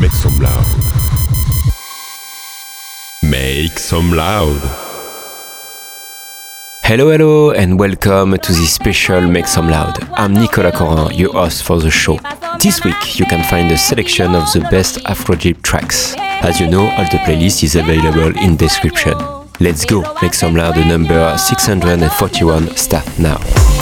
Make some loud. Make some loud. Hello, hello, and welcome to this special Make Some Loud. I'm Nicolas Coran, your host for the show. This week, you can find a selection of the best Afrodeep tracks. As you know, all the playlist is available in description. Let's go, Make Some Loud, number 641, start now.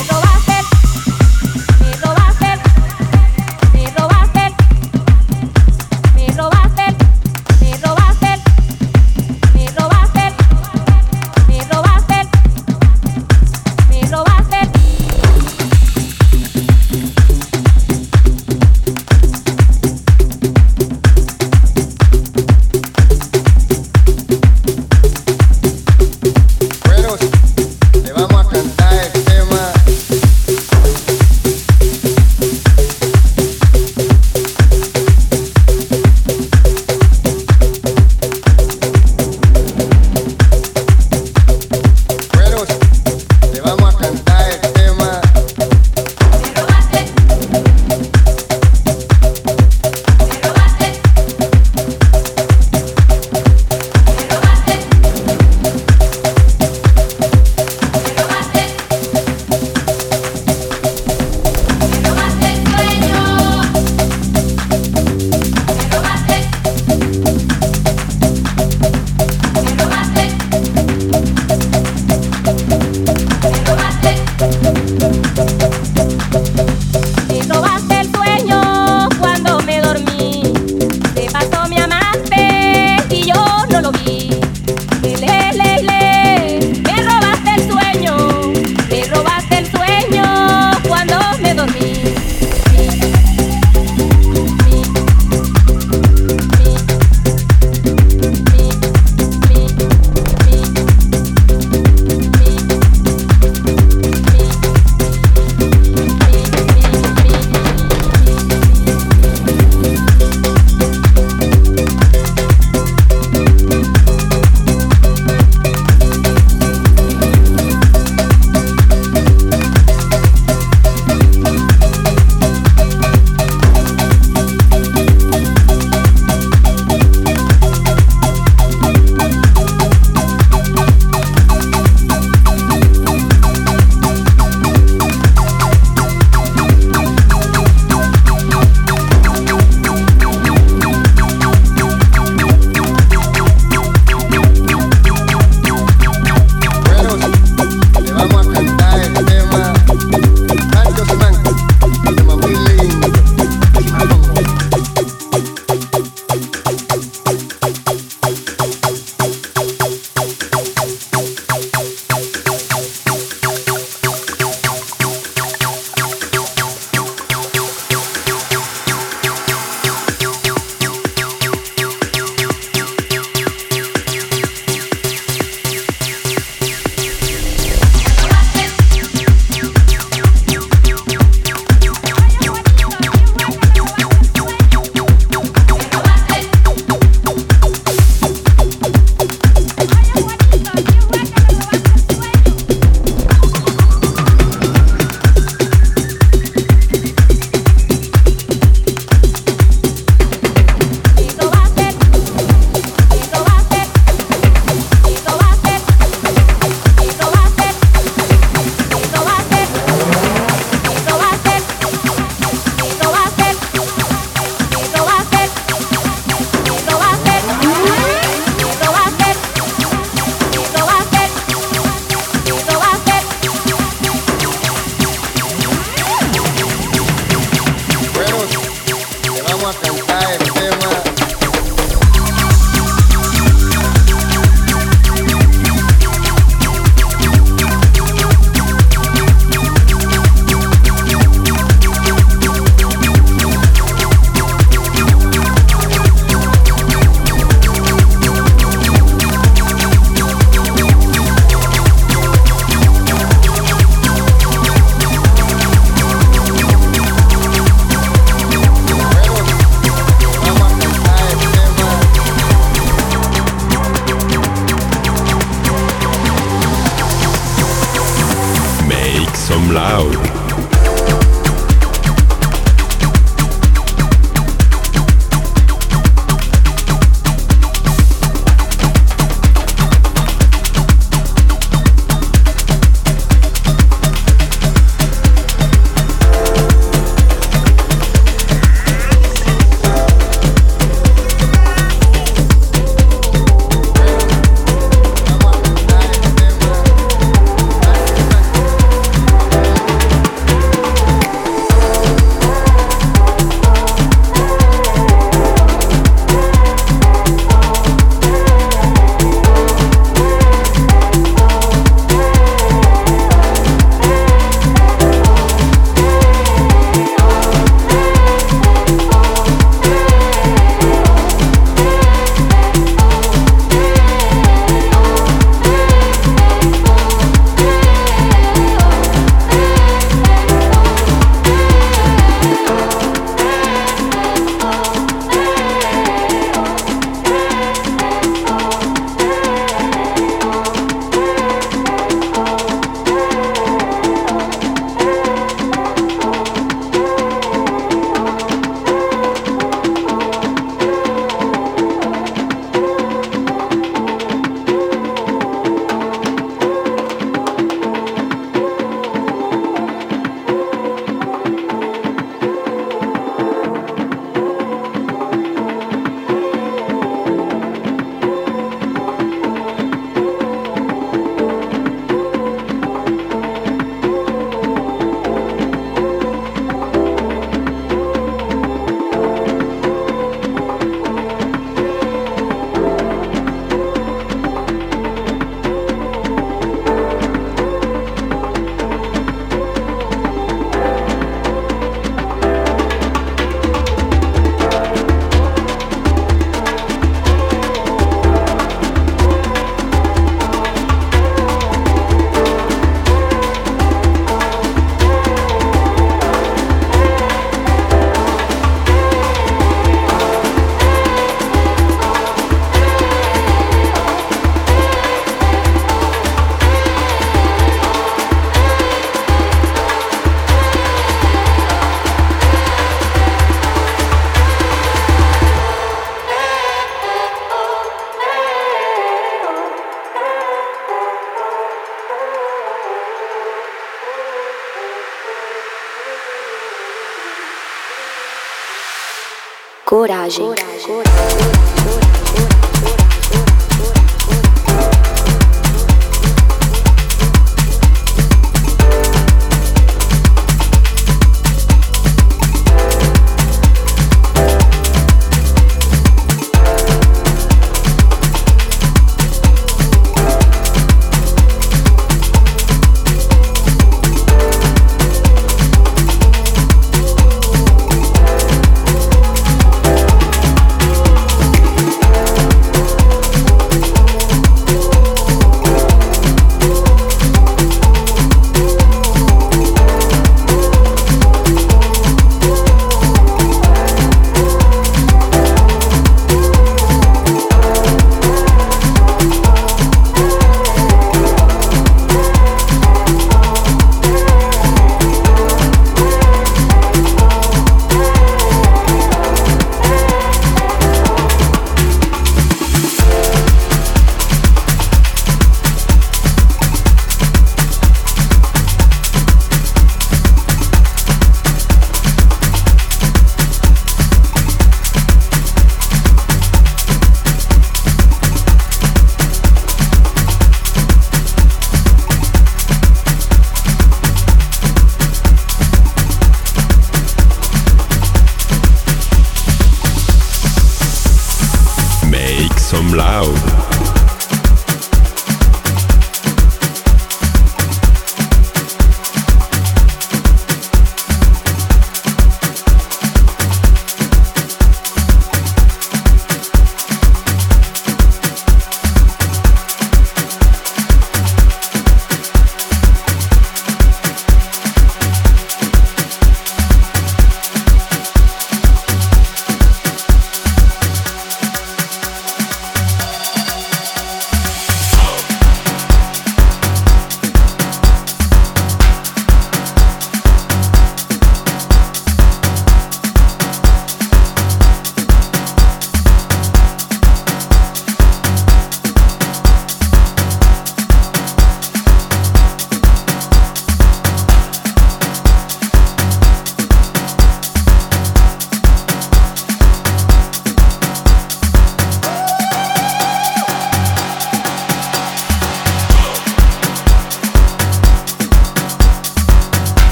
Coragem. Coragem.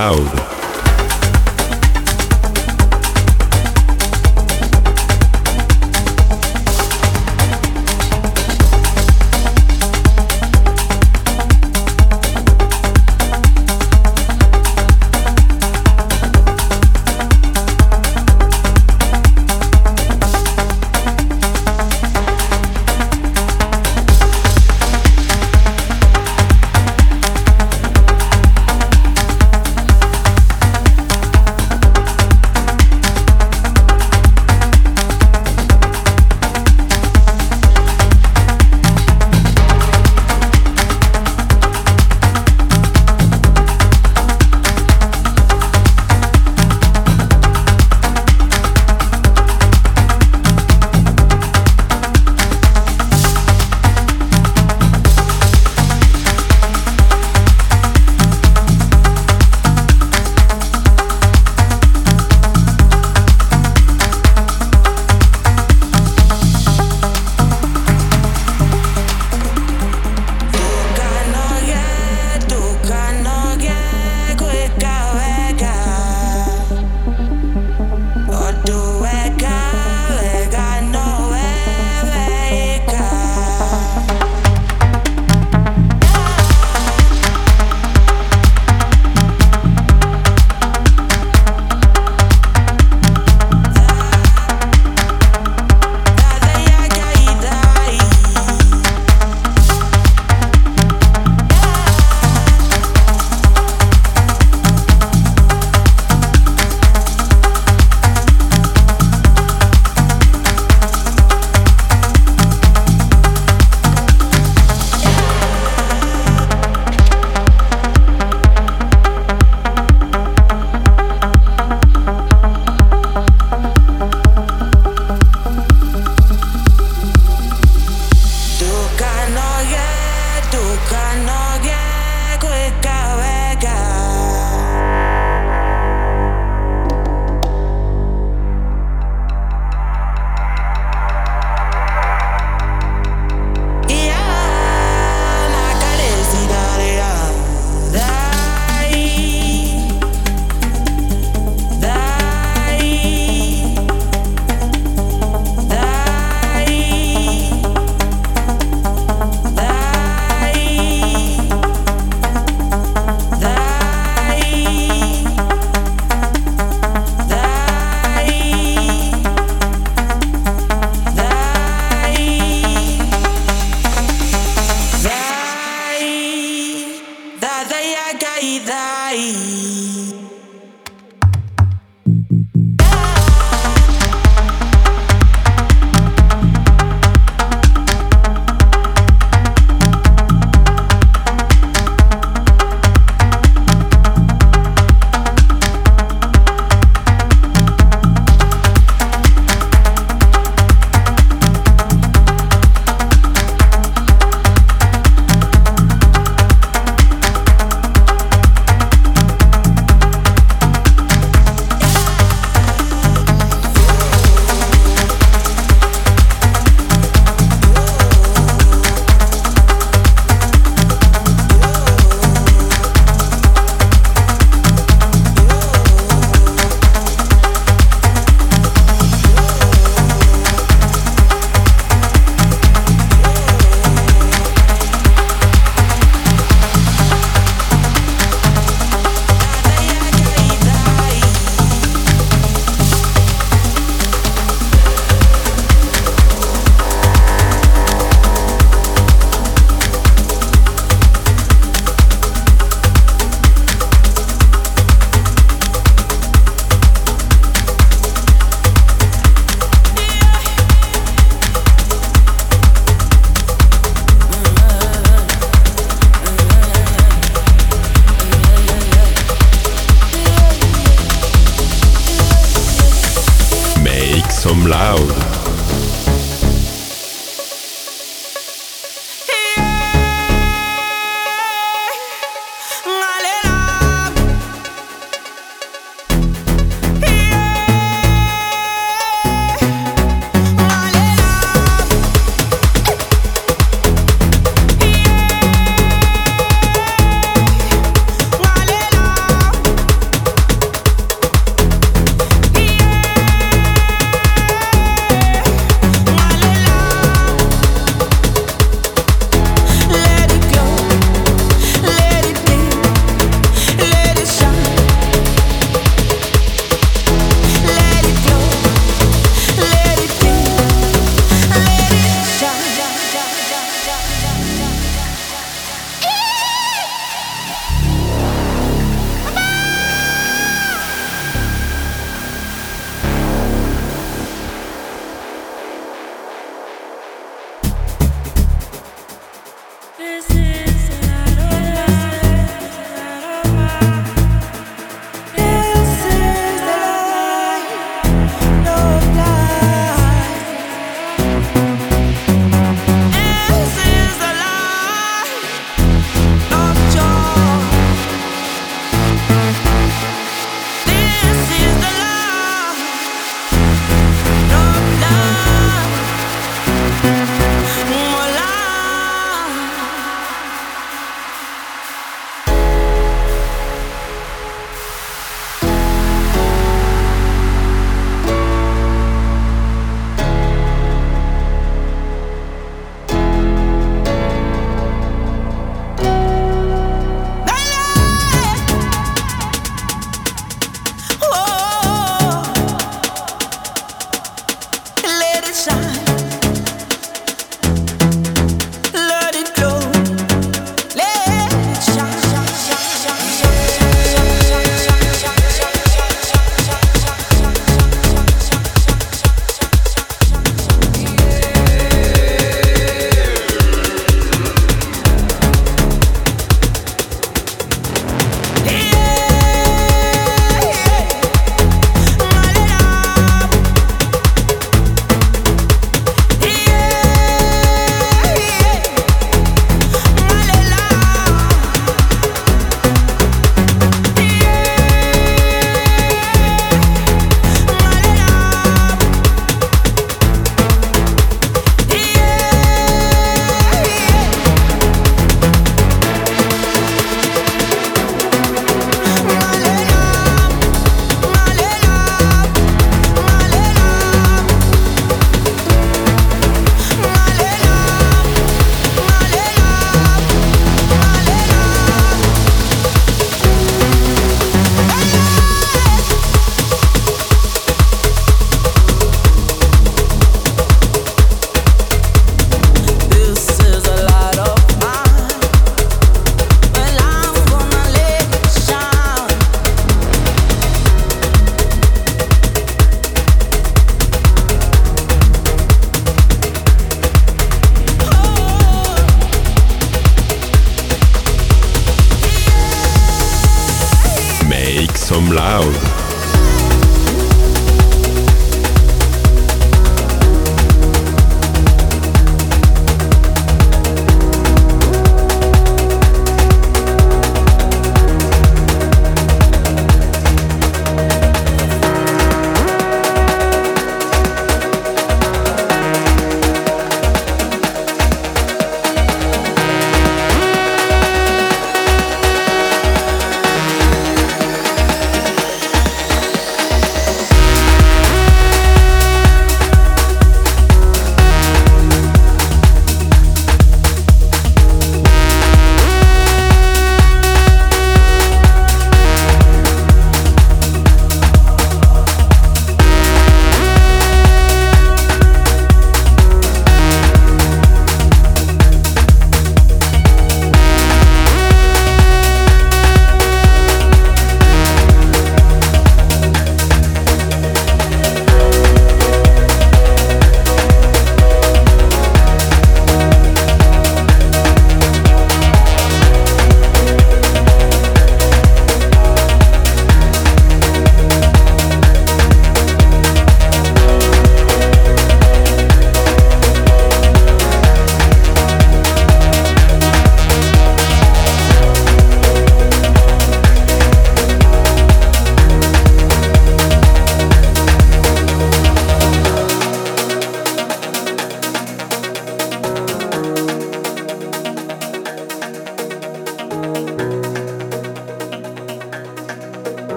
Loud.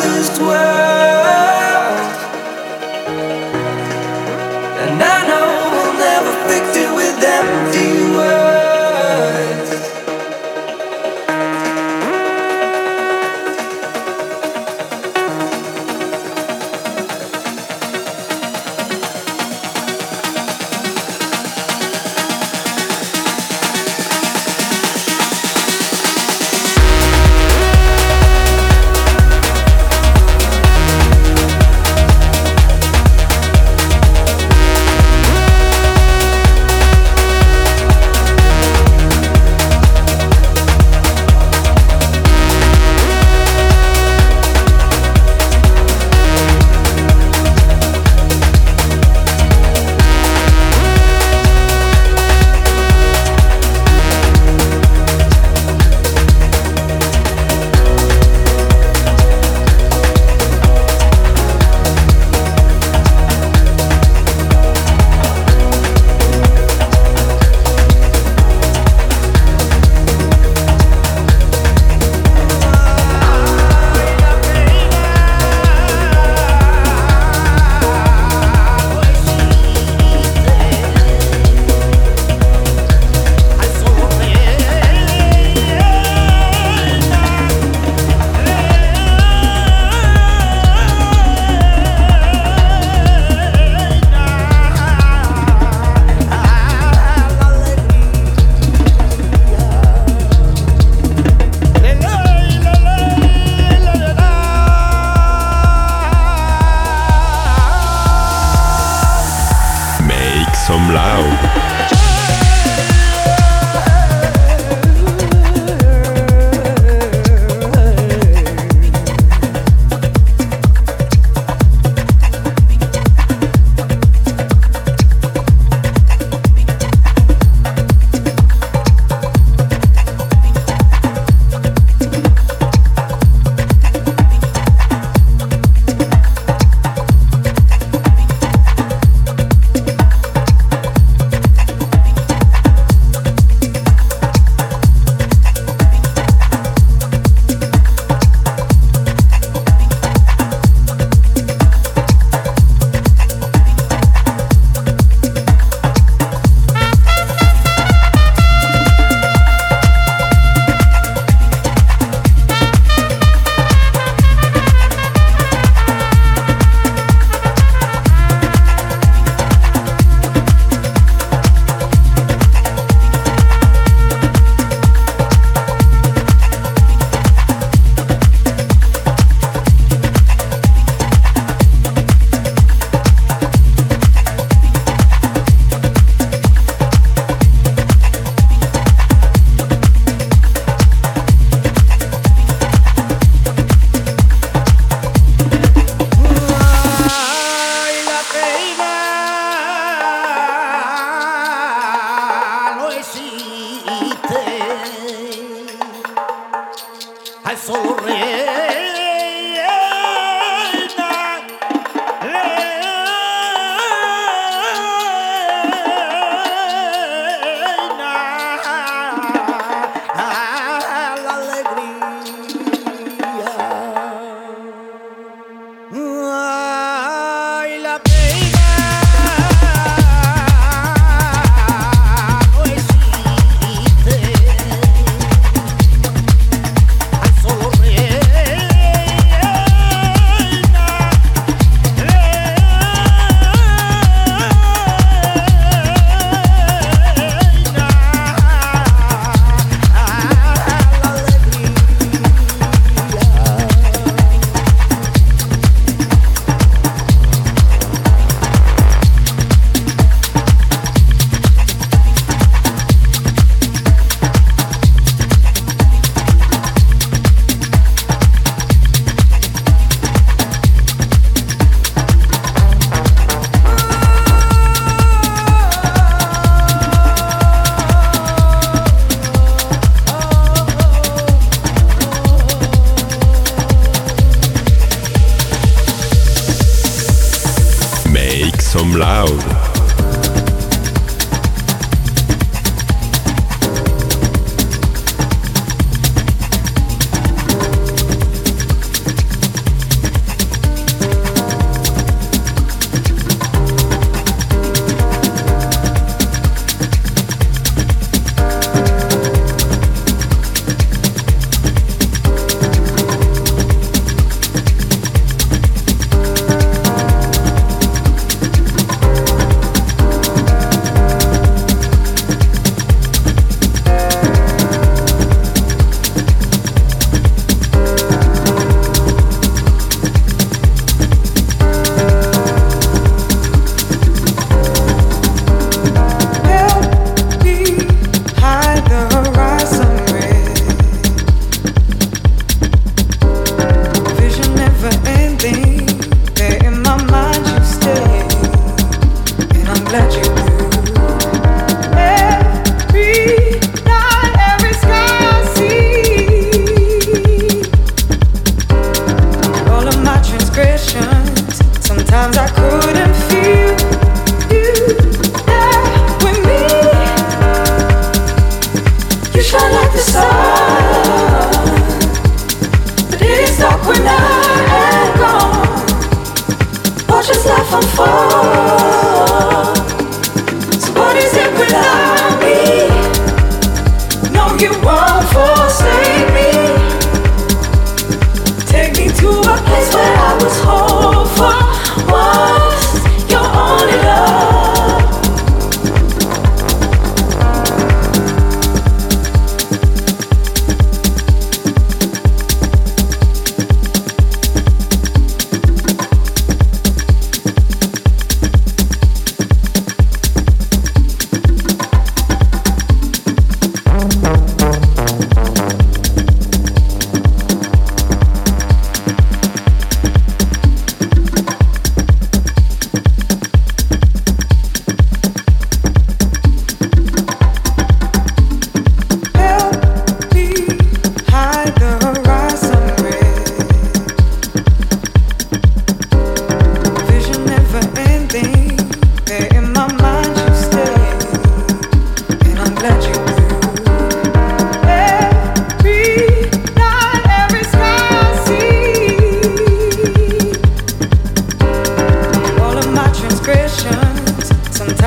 Hopeless world?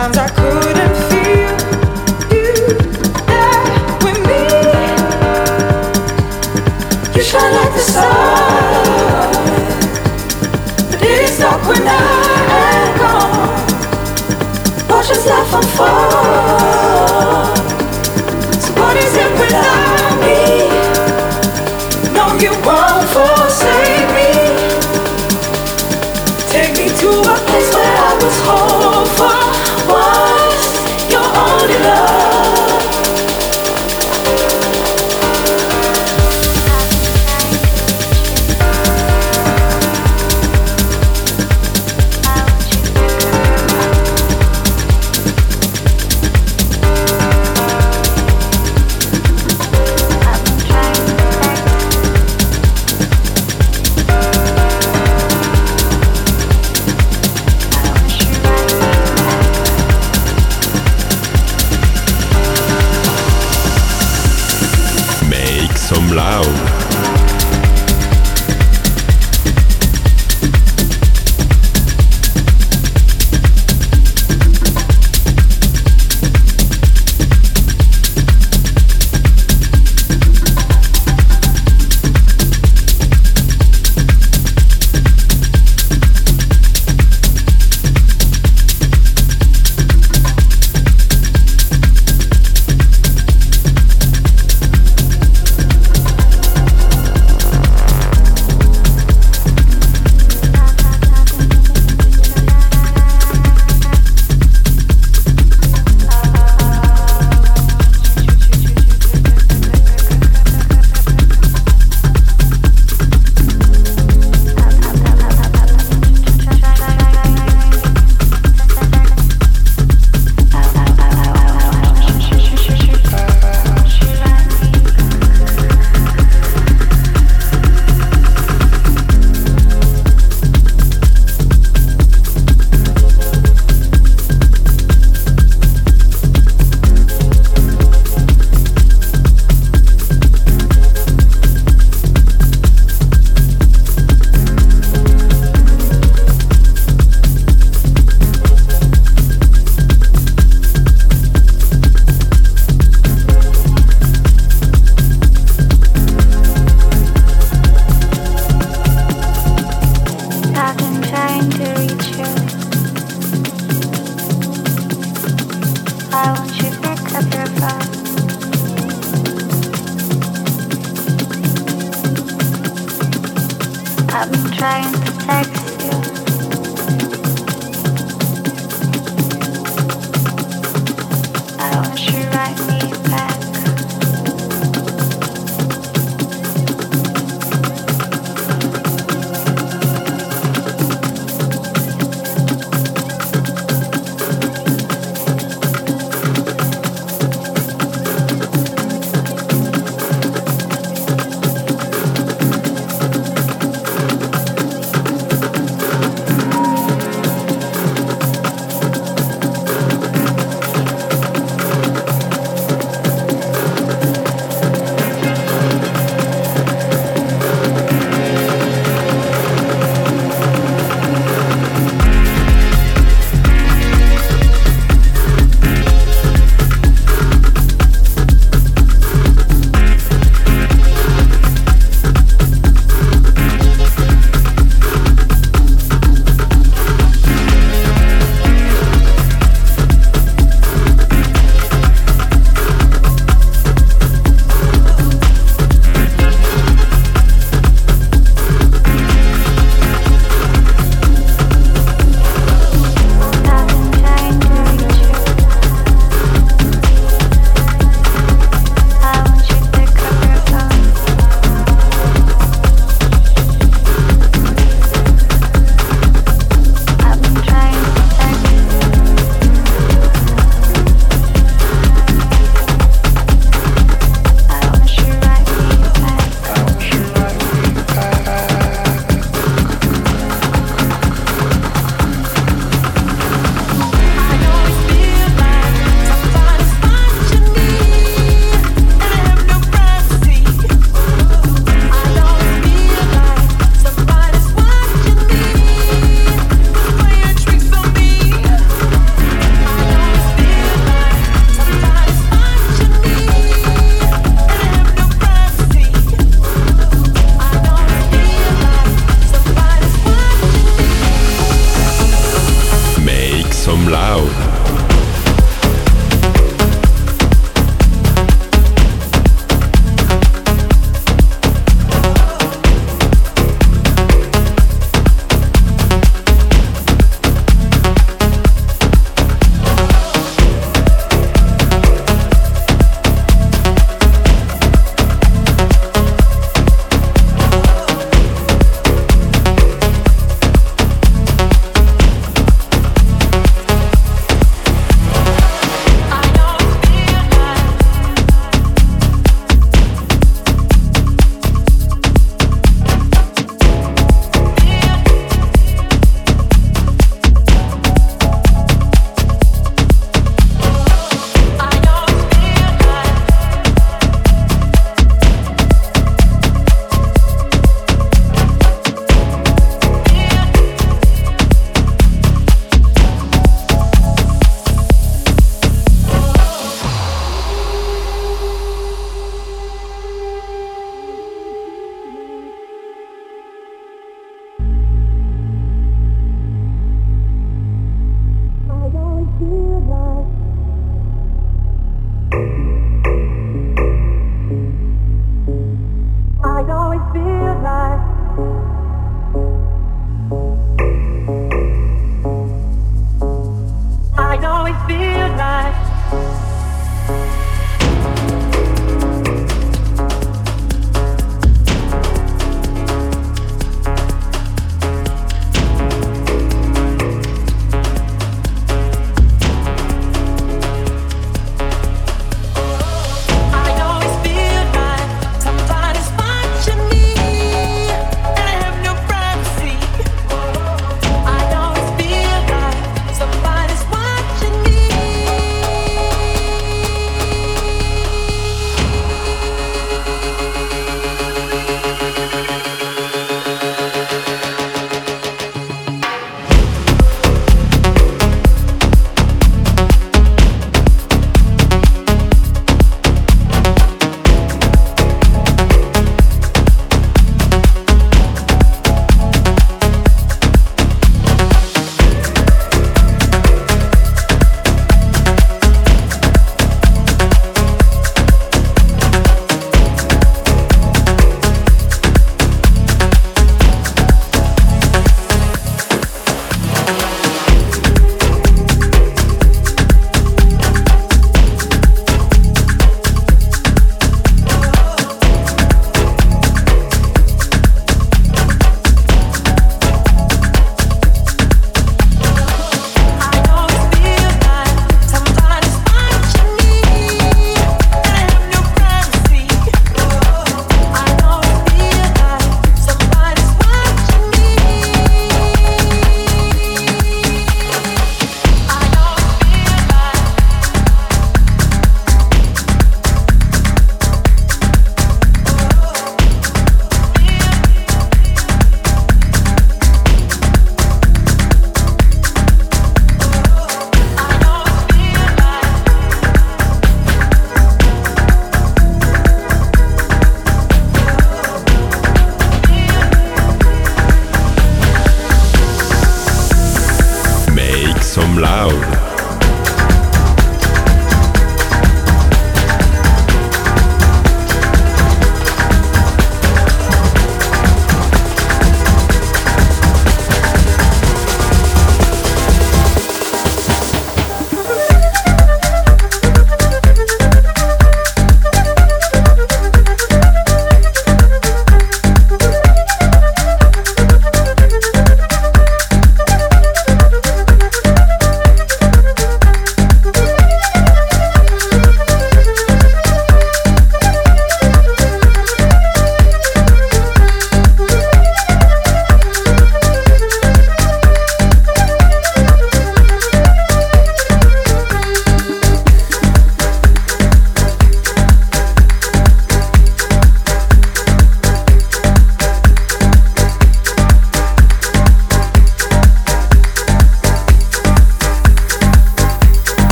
Sometimes I